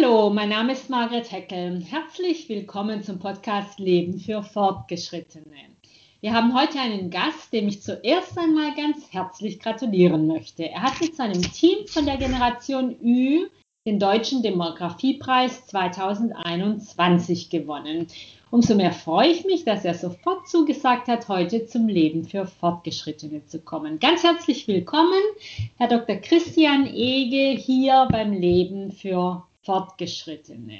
Hallo, mein Name ist Margret Heckel. Herzlich willkommen zum Podcast Leben für Fortgeschrittene. Wir haben heute einen Gast, dem ich zuerst einmal ganz herzlich gratulieren möchte. Er hat mit seinem Team von der Generation Ü den Deutschen Demografiepreis 2021 gewonnen. Umso mehr freue ich mich, dass er sofort zugesagt hat, heute zum Leben für Fortgeschrittene zu kommen. Ganz herzlich willkommen, Herr Dr. Christian Ege, hier beim Leben für Fortgeschrittene.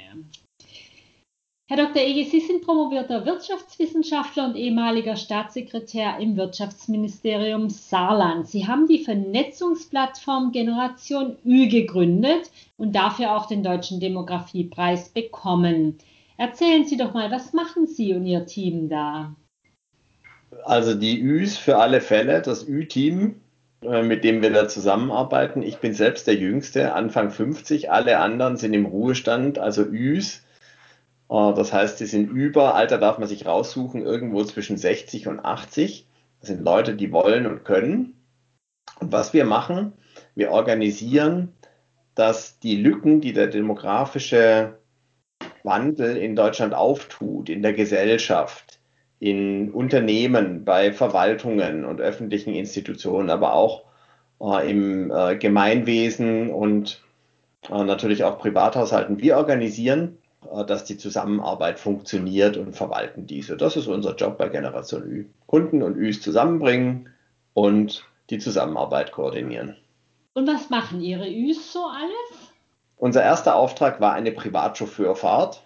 Herr Dr. Ege, Sie sind promovierter Wirtschaftswissenschaftler und ehemaliger Staatssekretär im Wirtschaftsministerium Saarland. Sie haben die Vernetzungsplattform Generation Ü gegründet und dafür auch den Deutschen Demografiepreis bekommen. Erzählen Sie doch mal, was machen Sie und Ihr Team da? Also die Üs für alle Fälle, das Ü-Team, mit dem wir da zusammenarbeiten. Ich bin selbst der Jüngste, Anfang 50, alle anderen sind im Ruhestand, also Üs äh, das heißt, die sind über, Alter darf man sich raussuchen, irgendwo zwischen 60 und 80. Das sind Leute, die wollen und können. Und was wir machen, wir organisieren, dass die Lücken, die der demografische Wandel in Deutschland auftut, in der Gesellschaft, in Unternehmen, bei Verwaltungen und öffentlichen Institutionen, aber auch äh, im äh, Gemeinwesen und äh, natürlich auch Privathaushalten. Wir organisieren äh, dass die Zusammenarbeit funktioniert und verwalten diese. Das ist unser Job bei Generation Ü. Kunden und Üs zusammenbringen und die Zusammenarbeit koordinieren. Und was machen Ihre Üs so alles? Unser erster Auftrag war eine Privatchauffeurfahrt.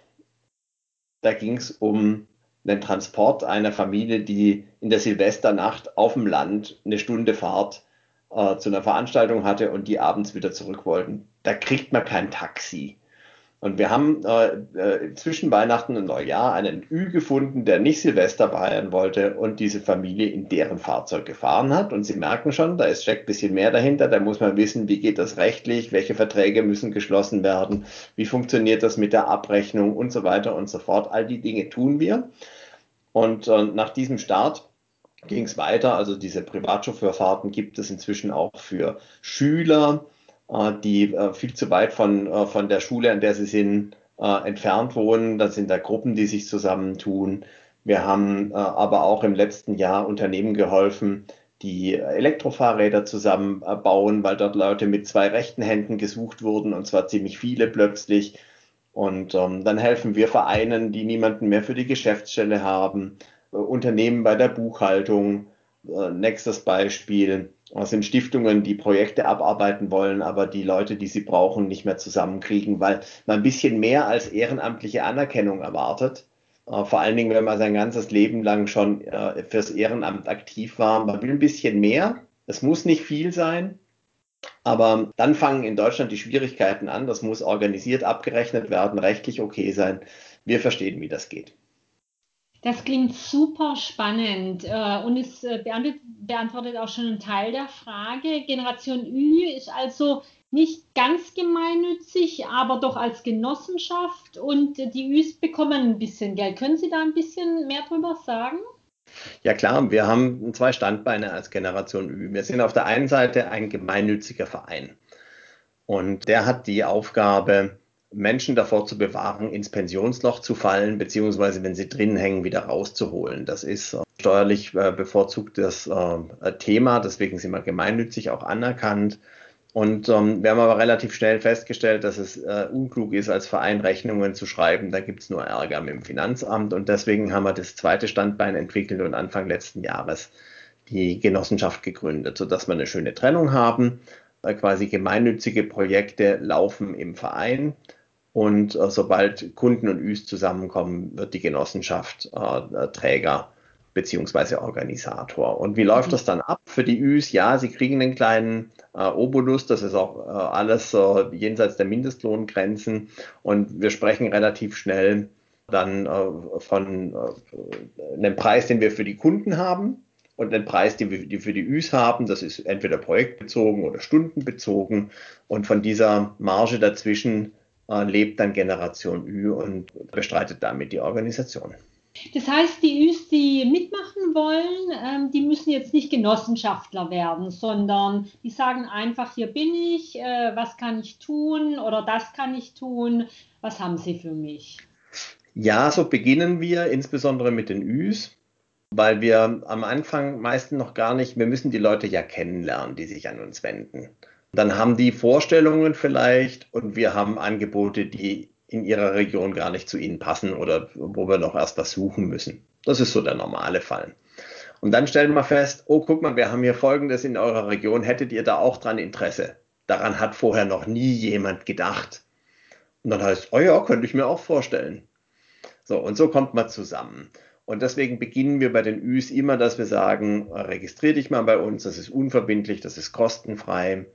Da ging es um den Transport einer Familie, die in der Silvesternacht auf dem Land eine Stunde Fahrt äh, zu einer Veranstaltung hatte und die abends wieder zurück wollten. Da kriegt man kein Taxi. Und wir haben äh, äh, zwischen Weihnachten und Neujahr einen Ü gefunden, der nicht Silvester feiern wollte und diese Familie in deren Fahrzeug gefahren hat. Und Sie merken schon, da ist steckt ein bisschen mehr dahinter. Da muss man wissen, wie geht das rechtlich, welche Verträge müssen geschlossen werden, wie funktioniert das mit der Abrechnung und so weiter und so fort. All die Dinge tun wir. Und äh, nach diesem Start ging es weiter. Also diese Privatchauffeurfahrten gibt es inzwischen auch für Schüler die äh, viel zu weit von, äh, von der Schule, an der sie sind, entfernt wohnen. Das sind da Gruppen, die sich zusammentun. Wir haben aber auch im letzten Jahr Unternehmen geholfen, die Elektrofahrräder zusammenbauen, weil dort Leute mit zwei rechten Händen gesucht wurden und zwar ziemlich viele plötzlich. Und ähm, dann helfen wir Vereinen, die niemanden mehr für die Geschäftsstelle haben, äh, Unternehmen bei der Buchhaltung. Äh, nächstes Beispiel. Das sind Stiftungen, die Projekte abarbeiten wollen, aber die Leute, die sie brauchen, nicht mehr zusammenkriegen, weil man ein bisschen mehr als ehrenamtliche Anerkennung erwartet. Äh, vor allen Dingen, wenn man sein ganzes Leben lang schon äh, fürs Ehrenamt aktiv war. Man will ein bisschen mehr. Es muss nicht viel sein. Aber dann fangen in Deutschland die Schwierigkeiten an. Das muss organisiert abgerechnet werden, rechtlich okay sein. Wir verstehen, wie das geht. Das klingt super spannend äh, und es äh, beantwortet auch schon einen Teil der Frage. Generation Ü ist also nicht ganz gemeinnützig, aber doch als Genossenschaft und die Üs bekommen ein bisschen Geld. Können Sie da ein bisschen mehr drüber sagen? Ja klar, wir haben zwei Standbeine als Generation Ü. Wir sind auf der einen Seite ein gemeinnütziger Verein und der hat die Aufgabe, Menschen davor zu bewahren, ins Pensionsloch zu fallen, beziehungsweise wenn sie drin hängen, wieder rauszuholen. Das ist äh, steuerlich äh, bevorzugtes äh, Thema, deswegen sind wir gemeinnützig auch anerkannt. Und ähm, wir haben aber relativ schnell festgestellt, dass es unklug ist, als Verein Rechnungen zu schreiben. Da gibt es nur Ärger mit dem Finanzamt. Und deswegen haben wir das zweite Standbein entwickelt und Anfang letzten Jahres die Genossenschaft gegründet, sodass wir eine schöne Trennung haben. Quasi gemeinnützige Projekte laufen im Verein und äh, sobald Kunden und Üs zusammenkommen, wird die Genossenschaft äh, Träger beziehungsweise Organisator. Und wie läuft das dann ab für die Üs? Ja, sie kriegen einen kleinen äh, Obolus, das ist auch äh, alles äh, jenseits der Mindestlohngrenzen. Und wir sprechen relativ schnell dann äh, von äh, einem Preis, den wir für die Kunden haben und einen Preis, den wir für die Üs haben. Das ist entweder projektbezogen oder stundenbezogen. Und von dieser Marge dazwischen äh, lebt dann Generation Ü und bestreitet damit die Organisation. Das heißt, die Üs, die mitmachen wollen, ähm, die müssen jetzt nicht Genossenschaftler werden, sondern die sagen einfach, hier bin ich, äh, was kann ich tun oder das kann ich tun, was haben Sie für mich? Ja, so beginnen wir insbesondere mit den Üs, weil wir am Anfang meistens noch gar nicht, wir müssen die Leute ja kennenlernen, die sich an uns wenden. Dann haben die Vorstellungen vielleicht und wir haben Angebote, die in ihrer Region gar nicht zu ihnen passen oder wo wir noch erst was suchen müssen. Das ist so der normale Fall. Und dann stellen wir fest, oh, guck mal, wir haben hier Folgendes in eurer Region, hättet ihr da auch dran Interesse? Daran hat vorher noch nie jemand gedacht. Und dann heißt, oh ja, könnte ich mir auch vorstellen. So, und so kommt man zusammen. Und deswegen beginnen wir bei den Üs immer, dass wir sagen, registrier dich mal bei uns, das ist unverbindlich, das ist kostenfrei.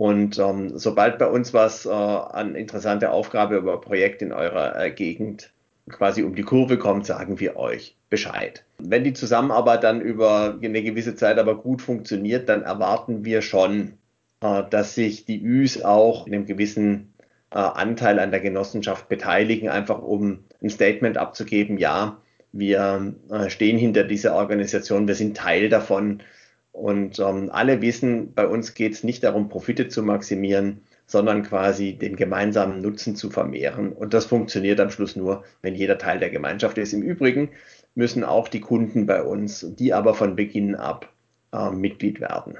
Und ähm, sobald bei uns was äh, an interessante Aufgabe über Projekt in eurer äh, Gegend quasi um die Kurve kommt, sagen wir euch Bescheid. Wenn die Zusammenarbeit dann über eine gewisse Zeit aber gut funktioniert, dann erwarten wir schon, äh, dass sich die Üs auch in einem gewissen äh, Anteil an der Genossenschaft beteiligen, einfach um ein Statement abzugeben, ja, wir äh, stehen hinter dieser Organisation, wir sind Teil davon, und ähm, alle wissen, bei uns geht es nicht darum, Profite zu maximieren, sondern quasi den gemeinsamen Nutzen zu vermehren. Und das funktioniert am Schluss nur, wenn jeder Teil der Gemeinschaft ist. Im Übrigen müssen auch die Kunden bei uns, die aber von Beginn ab äh, Mitglied werden.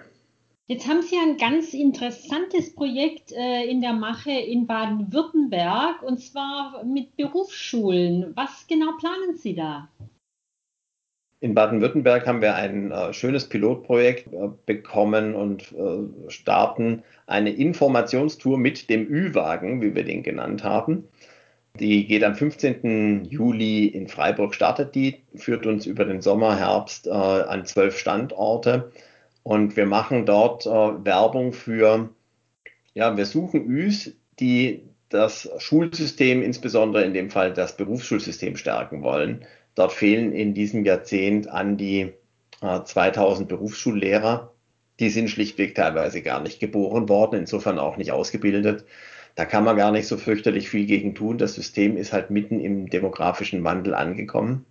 Jetzt haben Sie ein ganz interessantes Projekt äh, in der Mache in Baden-Württemberg und zwar mit Berufsschulen. Was genau planen Sie da? In Baden-Württemberg haben wir ein äh, schönes Pilotprojekt äh, bekommen und äh, starten eine Informationstour mit dem Ü-Wagen, wie wir den genannt haben. Die geht am 15. Juli in Freiburg, startet die, führt uns über den Sommer, Herbst äh, an zwölf Standorte und wir machen dort äh, Werbung für, ja, wir suchen Üs, die das Schulsystem, insbesondere in dem Fall das Berufsschulsystem stärken wollen Dort fehlen in diesem Jahrzehnt an die äh, 2000 Berufsschullehrer. Die sind schlichtweg teilweise gar nicht geboren worden, insofern auch nicht ausgebildet. Da kann man gar nicht so fürchterlich viel gegen tun. Das System ist halt mitten im demografischen Wandel angekommen.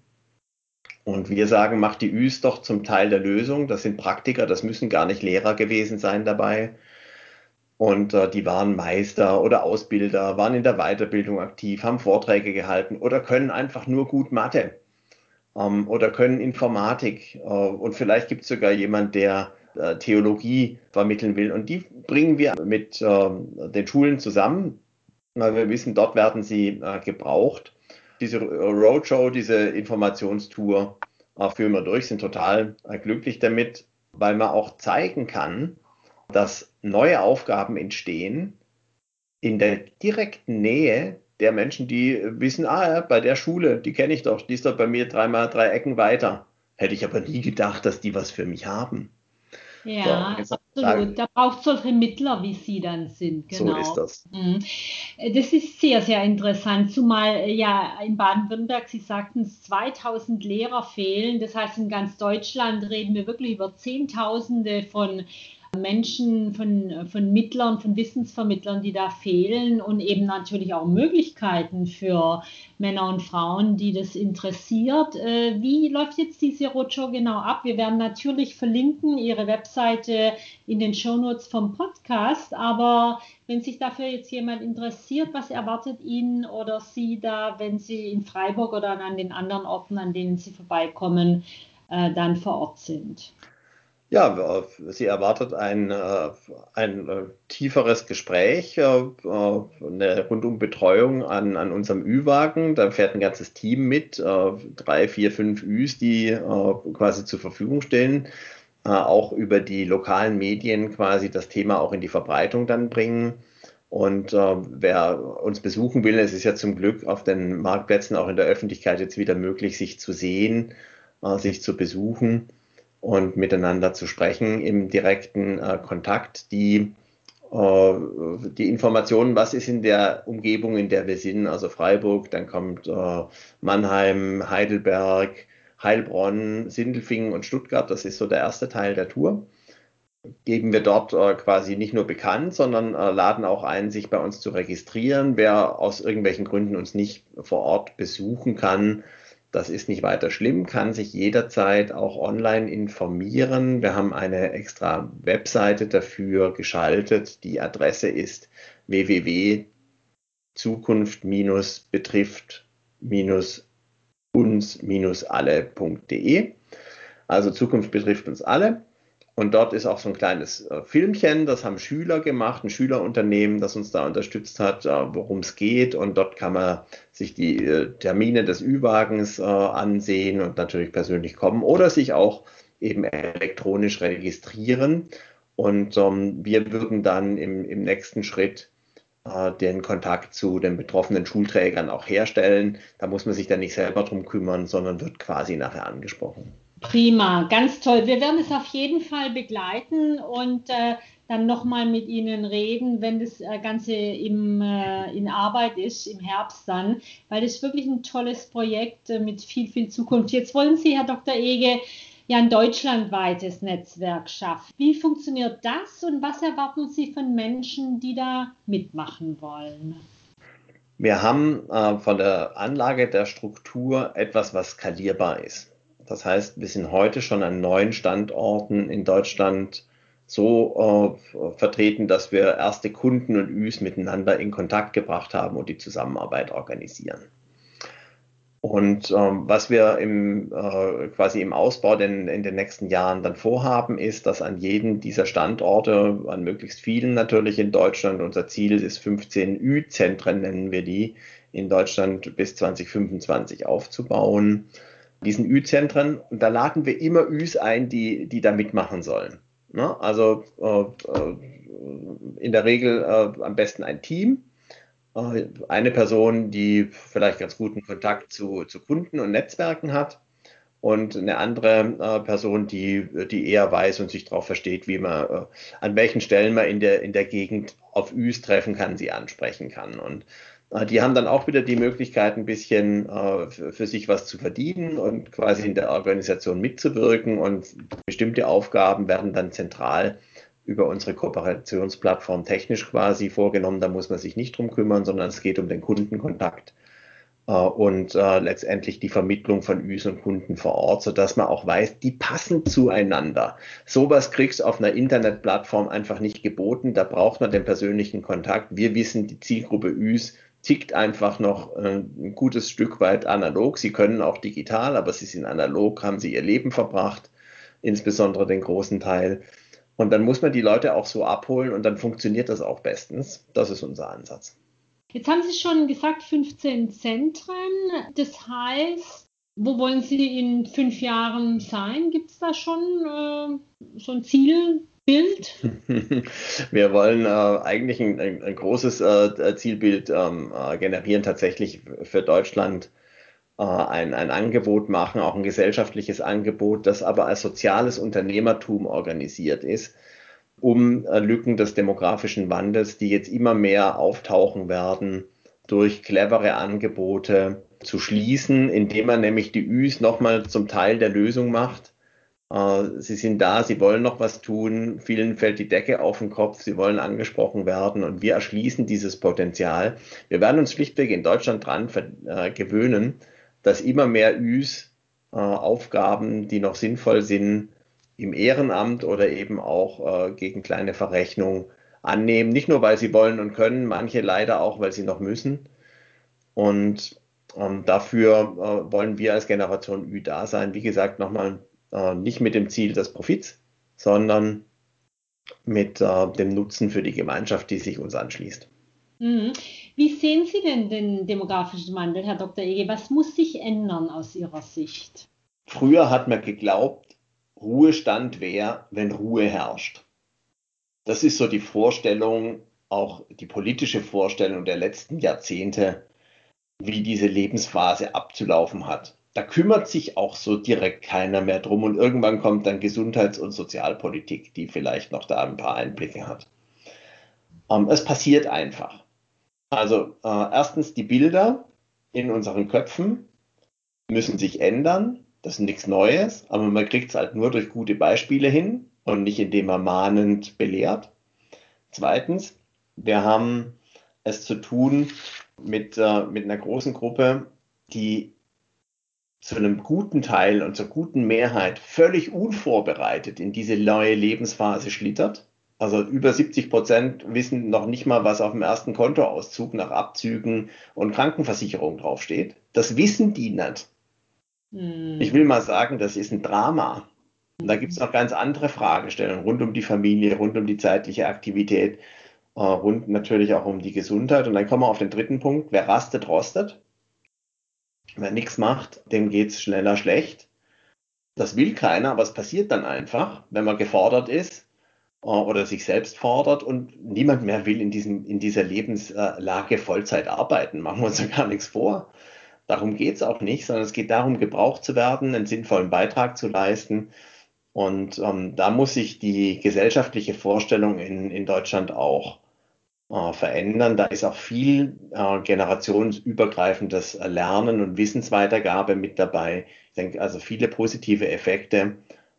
Und wir sagen, macht die Üs doch zum Teil der Lösung. Das sind Praktiker, das müssen gar nicht Lehrer gewesen sein dabei. Und äh, die waren Meister oder Ausbilder, waren in der Weiterbildung aktiv, haben Vorträge gehalten oder können einfach nur gut Mathe ähm, oder können Informatik äh, und vielleicht gibt es sogar jemand, der äh, Theologie vermitteln will. Und die bringen wir mit äh, den Schulen zusammen, weil wir wissen, dort werden sie äh, gebraucht. Diese Roadshow, diese Informationstour äh, führen wir durch, sind total äh, glücklich damit, weil man auch zeigen kann, dass neue Aufgaben entstehen in der direkten Nähe der Menschen, die wissen, ah ja, bei der Schule, die kenne ich doch, die ist doch bei mir dreimal drei Ecken weiter. Hätte ich aber nie gedacht, dass die was für mich haben. Ja, so, absolut. Da braucht es solche Mittler, wie Sie dann sind. Genau. So ist das. Mhm. Das ist sehr, sehr interessant, zumal ja in Baden-Württemberg, Sie sagten es, 2000 Lehrer fehlen. Das heißt, in ganz Deutschland reden wir wirklich über Zehntausende von Menschen, von, von Mittlern, von Wissensvermittlern, die da fehlen und eben natürlich auch Möglichkeiten für Männer und Frauen, die das interessiert. Äh, wie läuft jetzt diese Roadshow genau ab? Wir werden natürlich verlinken Ihre Webseite in den Shownotes vom Podcast, aber wenn sich dafür jetzt jemand interessiert, was erwartet ihn oder Sie da, wenn Sie in Freiburg oder an den anderen Orten, an denen Sie vorbeikommen, äh, dann vor Ort sind? Ja, sie erwartet ein, äh, ein äh, tieferes Gespräch, äh, eine rundum Betreuung an, an unserem Ü-Wagen. Da fährt ein ganzes Team mit, drei, vier, fünf Üs, die quasi zur Verfügung stehen, auch über die lokalen Medien quasi das Thema auch in die Verbreitung dann bringen. Und wer uns besuchen will, es ist ja zum Glück auf den Marktplätzen auch in der Öffentlichkeit jetzt wieder möglich, sich zu sehen, sich zu besuchen und miteinander zu sprechen im direkten äh, Kontakt. Die, äh, die Informationen, was ist in der Umgebung, in der wir sind, also Freiburg, dann kommt äh, Mannheim, Heidelberg, Heilbronn, Sindelfingen und Stuttgart, das ist so der erste Teil der Tour. Geben wir dort äh, quasi nicht nur bekannt, sondern äh, laden auch ein, sich bei uns zu registrieren. Wer aus irgendwelchen Gründen uns nicht vor Ort besuchen kann, Das ist nicht weiter schlimm, kann sich jederzeit auch online informieren. Wir haben eine extra Webseite dafür geschaltet. Die Adresse ist www.zukunft-betrifft-uns-alle.de. Also Zukunft betrifft uns alle. Und dort ist auch so ein kleines äh, Filmchen, das haben Schüler gemacht, ein Schülerunternehmen, das uns da unterstützt hat, äh, worum es geht. Und dort kann man sich die äh, Termine des Ü-Wagens ansehen und natürlich persönlich kommen oder sich auch eben elektronisch registrieren. Und ähm, wir würden dann im, im nächsten Schritt den Kontakt zu den betroffenen Schulträgern auch herstellen. Da muss man sich dann nicht selber drum kümmern, sondern wird quasi nachher angesprochen. Prima, ganz toll. Wir werden es auf jeden Fall begleiten und äh, dann nochmal mit Ihnen reden, wenn das äh, Ganze im, äh, in Arbeit ist, im Herbst dann, weil das ist wirklich ein tolles Projekt äh, mit viel, viel Zukunft. Jetzt wollen Sie, Herr Dr. Ege, ja ein deutschlandweites Netzwerk schaffen. Wie funktioniert das und was erwarten Sie von Menschen, die da mitmachen wollen? Wir haben äh, von der Anlage der Struktur etwas, was skalierbar ist. Das heißt, wir sind heute schon an neun Standorten in Deutschland so äh, vertreten, dass wir erste Kunden und Üs miteinander in Kontakt gebracht haben und die Zusammenarbeit organisieren. Und ähm, was wir im, äh, quasi im Ausbau denn, in den nächsten Jahren dann vorhaben, ist, dass an jedem dieser Standorte, an möglichst vielen natürlich in Deutschland, unser Ziel ist 15 Ü-Zentren, nennen wir die, in Deutschland bis 2025 aufzubauen, diesen Ü-Zentren. Und da laden wir immer Üs ein, die, die da mitmachen sollen. Ne? Also äh, äh, in der Regel äh, am besten ein Team. Äh, eine Person, die vielleicht ganz guten Kontakt zu, zu Kunden und Netzwerken hat und eine andere äh, Person, die, die eher weiß und sich darauf versteht, wie man, äh, an welchen Stellen man in der, in der Gegend auf Üs treffen kann, sie ansprechen kann. Und die haben dann auch wieder die Möglichkeit, ein bisschen äh, für sich was zu verdienen und quasi in der Organisation mitzuwirken. Und bestimmte Aufgaben werden dann zentral über unsere Kooperationsplattform technisch quasi vorgenommen. Da muss man sich nicht drum kümmern, sondern es geht um den Kundenkontakt äh, und letztendlich die Vermittlung von Üs und Kunden vor Ort, sodass man auch weiß, die passen zueinander. Sowas kriegst du auf einer Internetplattform einfach nicht geboten. Da braucht man den persönlichen Kontakt. Wir wissen, die Zielgruppe Üs tickt einfach noch äh, ein gutes Stück weit analog. Sie können auch digital, aber sie sind analog, haben sie ihr Leben verbracht, insbesondere den großen Teil. Und dann muss man die Leute auch so abholen und dann funktioniert das auch bestens. Das ist unser Ansatz. Jetzt haben Sie schon gesagt, 15 Zentren. Das heißt, wo wollen Sie in fünf Jahren sein? Gibt es da schon äh, so ein Ziel, Bild? Wir wollen äh, eigentlich ein, ein, ein großes äh, Zielbild ähm, äh, generieren, tatsächlich für Deutschland äh, ein, ein Angebot machen, auch ein gesellschaftliches Angebot, das aber als soziales Unternehmertum organisiert ist, um äh, Lücken des demografischen Wandels, die jetzt immer mehr auftauchen werden, durch clevere Angebote zu schließen, indem man nämlich die Üs nochmal zum Teil der Lösung macht äh, sie sind da, sie wollen noch was tun, vielen fällt die Decke auf den Kopf, sie wollen angesprochen werden und wir erschließen dieses Potenzial. Wir werden uns schlichtweg in Deutschland dran äh, gewöhnen, dass immer mehr Üs äh, Aufgaben, die noch sinnvoll sind, im Ehrenamt oder eben auch äh, gegen kleine Verrechnung annehmen. Nicht nur, weil sie wollen und können, manche leider auch, weil sie noch müssen. Und ähm, dafür äh, wollen wir als Generation Ü da sein. Wie gesagt, nochmal äh, nicht mit dem Ziel des Profits, sondern mit äh, dem Nutzen für die Gemeinschaft, die sich uns anschließt. Mhm. Wie sehen Sie denn den demografischen Wandel, Herr Dr. Ege? Was muss sich ändern aus Ihrer Sicht? Früher hat man geglaubt, Ruhestand wäre, wenn Ruhe herrscht. Das ist so die Vorstellung, auch die politische Vorstellung der letzten Jahrzehnte, wie diese Lebensphase abzulaufen hat da kümmert sich auch so direkt keiner mehr drum und irgendwann kommt dann Gesundheits- und Sozialpolitik, die vielleicht noch da ein paar Einblicke hat. Ähm, es passiert einfach. Also äh, erstens die Bilder in unseren Köpfen müssen sich ändern. Das ist nichts Neues, aber man kriegt es halt nur durch gute Beispiele hin und nicht indem man mahnend belehrt. Zweitens, wir haben es zu tun mit, äh, mit einer großen Gruppe, die zu einem guten Teil und zur guten Mehrheit völlig unvorbereitet in diese neue Lebensphase schlittert. Also über 70 Prozent wissen noch nicht mal, was auf dem ersten Kontoauszug nach Abzügen und Krankenversicherung draufsteht. Das wissen die nicht. Hm. Ich will mal sagen, das ist ein Drama. Und da gibt es noch ganz andere Fragestellungen rund um die Familie, rund um die zeitliche Aktivität, äh, rund natürlich auch um die Gesundheit. Und dann kommen wir auf den dritten Punkt. Wer rastet, rostet. Wer nichts macht, dem geht es schneller schlecht. Das will keiner, aber es passiert dann einfach, wenn man gefordert ist äh, oder sich selbst fordert und niemand mehr will in, diesem, in dieser Lebenslage Vollzeit arbeiten. Machen wir uns ja gar nichts vor. Darum geht es auch nicht, sondern es geht darum, gebraucht zu werden, einen sinnvollen Beitrag zu leisten. Und ähm, da muss sich die gesellschaftliche Vorstellung in, in Deutschland auch äh, verändern. Da ist auch viel äh, generationsübergreifendes Lernen und Wissensweitergabe mit dabei. Ich denke also viele positive Effekte.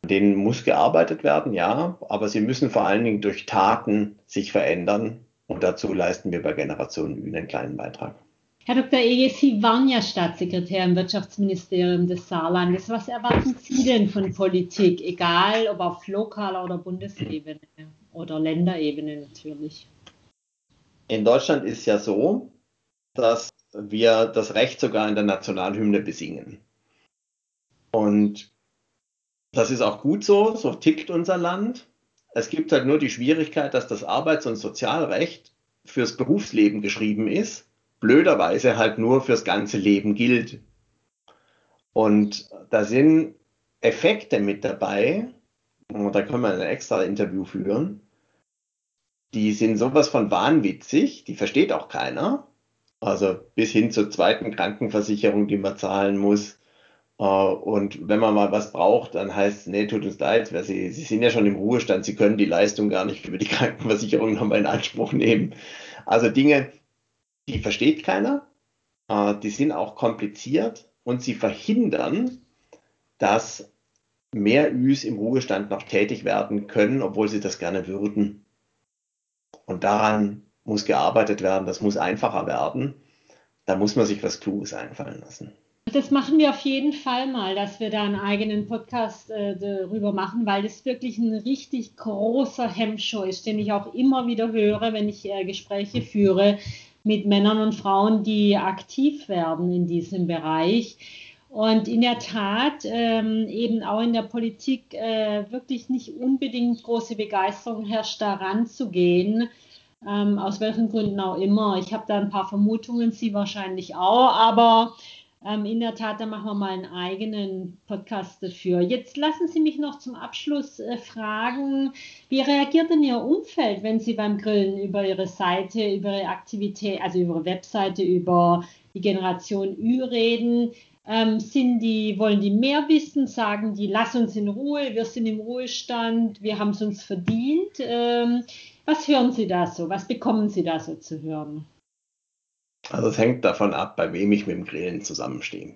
Denen muss gearbeitet werden, ja, aber sie müssen vor allen Dingen durch Taten sich verändern. Und dazu leisten wir bei Generation einen kleinen Beitrag. Herr Dr. Ege, Sie waren ja Staatssekretär im Wirtschaftsministerium des Saarlandes. Was erwarten Sie denn von Politik, egal ob auf lokaler oder Bundesebene oder Länderebene natürlich? In Deutschland ist ja so, dass wir das Recht sogar in der Nationalhymne besingen. Und das ist auch gut so, so tickt unser Land. Es gibt halt nur die Schwierigkeit, dass das Arbeits- und Sozialrecht fürs Berufsleben geschrieben ist, blöderweise halt nur fürs ganze Leben gilt. Und da sind Effekte mit dabei, und da können wir ein extra Interview führen, die sind sowas von wahnwitzig, die versteht auch keiner. Also bis hin zur zweiten Krankenversicherung, die man zahlen muss. Äh, und wenn man mal was braucht, dann heißt es, nee, tut uns leid, weil Sie, Sie sind ja schon im Ruhestand, Sie können die Leistung gar nicht über die Krankenversicherung nochmal in Anspruch nehmen. Also Dinge, die versteht keiner, äh, die sind auch kompliziert und sie verhindern, dass mehr Üs im Ruhestand noch tätig werden können, obwohl sie das gerne würden. Und daran muss gearbeitet werden, das muss einfacher werden. Da muss man sich was Kluges einfallen lassen. Das machen wir auf jeden Fall mal, dass wir da einen eigenen Podcast äh, darüber machen, weil das wirklich ein richtig großer Hemmschuh ist, den ich auch immer wieder höre, wenn ich äh, Gespräche führe mit Männern und Frauen, die aktiv werden in diesem Bereich. Und in der Tat ähm, eben auch in der Politik äh, wirklich nicht unbedingt große Begeisterung herrscht, daran zu gehen, ähm, aus welchen Gründen auch immer. Ich habe da ein paar Vermutungen, Sie wahrscheinlich auch, aber ähm, in der Tat, da machen wir mal einen eigenen Podcast dafür. Jetzt lassen Sie mich noch zum Abschluss äh, fragen, wie reagiert denn Ihr Umfeld, wenn Sie beim Grillen über Ihre Seite, über Ihre Aktivität, also über Ihre Webseite, über die Generation Ü reden? Ähm, sind die, wollen die mehr wissen? Sagen die, lass uns in Ruhe, wir sind im Ruhestand, wir haben es uns verdient. Ähm, was hören Sie da so? Was bekommen Sie da so zu hören? Also es hängt davon ab, bei wem ich mit dem Grillen zusammenstehe.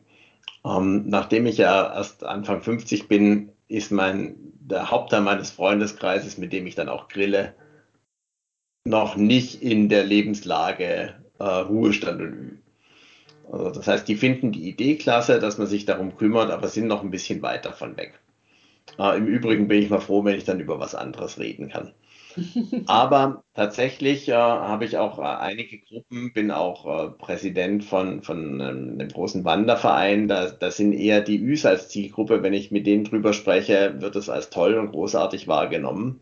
Ähm, nachdem ich ja erst Anfang 50 bin, ist mein der Hauptteil meines Freundeskreises, mit dem ich dann auch grille, noch nicht in der Lebenslage äh, Ruhestand und. Also das heißt, die finden die Idee klasse, dass man sich darum kümmert, aber sind noch ein bisschen weit davon weg. Äh, Im Übrigen bin ich mal froh, wenn ich dann über was anderes reden kann. Aber tatsächlich äh, habe ich auch äh, einige Gruppen, bin auch äh, Präsident von, von ähm, einem großen Wanderverein. Da, da sind eher die Üs als Zielgruppe. Wenn ich mit denen drüber spreche, wird es als toll und großartig wahrgenommen.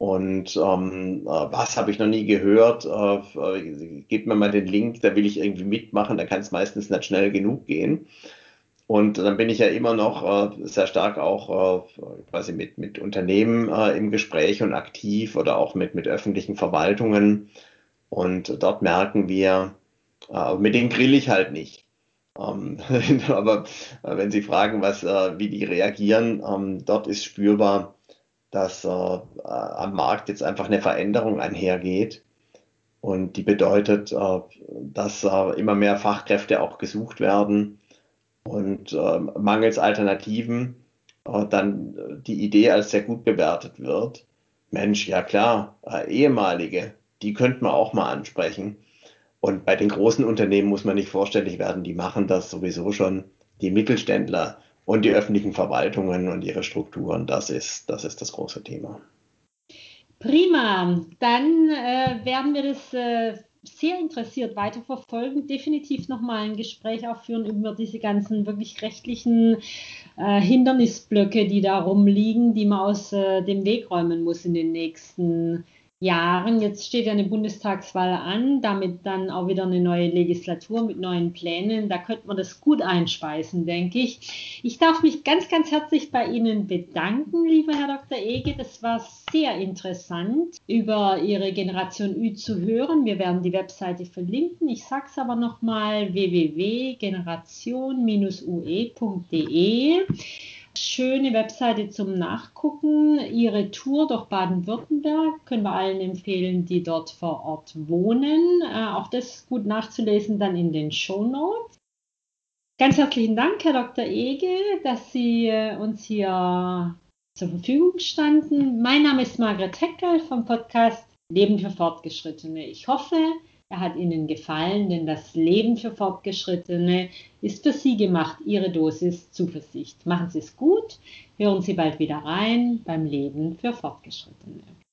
Und ähm, äh, was habe ich noch nie gehört? Äh, äh, gebt mir mal den Link, da will ich irgendwie mitmachen, da kann es meistens nicht schnell genug gehen. Und dann bin ich ja immer noch äh, sehr stark auch äh, quasi mit, mit Unternehmen äh, im Gespräch und aktiv oder auch mit, mit öffentlichen Verwaltungen. Und dort merken wir, äh, mit denen grill ich halt nicht. Ähm, aber äh, wenn Sie fragen, was, äh, wie die reagieren, ähm, dort ist spürbar, dass am Markt jetzt einfach eine Veränderung einhergeht. Und die bedeutet, dass immer mehr Fachkräfte auch gesucht werden und äh, mangels Alternativen äh, dann die Idee als sehr gut bewertet wird. Mensch, ja klar, äh, ehemalige, die könnte man auch mal ansprechen. Und bei den großen Unternehmen muss man nicht vorstellig werden, die machen das sowieso schon. die Mittelständler und die öffentlichen Verwaltungen und ihre Strukturen, das ist das, ist das große Thema. Prima, dann äh, werden wir das äh, sehr interessiert weiterverfolgen, definitiv nochmal ein Gespräch auch führen über diese ganzen wirklich rechtlichen äh, Hindernisblöcke, die da rumliegen, die man aus äh, dem Weg räumen muss in den nächsten Jahren. Jahren. Jetzt steht ja eine Bundestagswahl an, damit dann auch wieder eine neue Legislatur mit neuen Plänen. Da könnte man das gut einspeisen, denke ich. Ich darf mich ganz, ganz herzlich bei Ihnen bedanken, lieber Herr Dr. Ege. Das war sehr interessant, über Ihre Generation Ü zu hören. Wir werden die Webseite verlinken. Ich sage es aber nochmal www.generation-ue.de schöne Webseite zum Nachgucken. Ihre Tour durch Baden-Württemberg können wir allen empfehlen, die dort vor Ort wohnen. Äh, auch das gut nachzulesen dann in den Show Notes. Ganz herzlichen Dank, Herr Dr. Ege, dass Sie äh, uns hier zur Verfügung standen. Mein Name ist Margret Heckel vom Podcast Leben für Fortgeschrittene. Ich hoffe, er hat Ihnen gefallen, denn das Leben für Fortgeschrittene ist für Sie gemacht. Ihre Dosis Zuversicht. Machen Sie es gut. Hören Sie bald wieder rein beim Leben für Fortgeschrittene.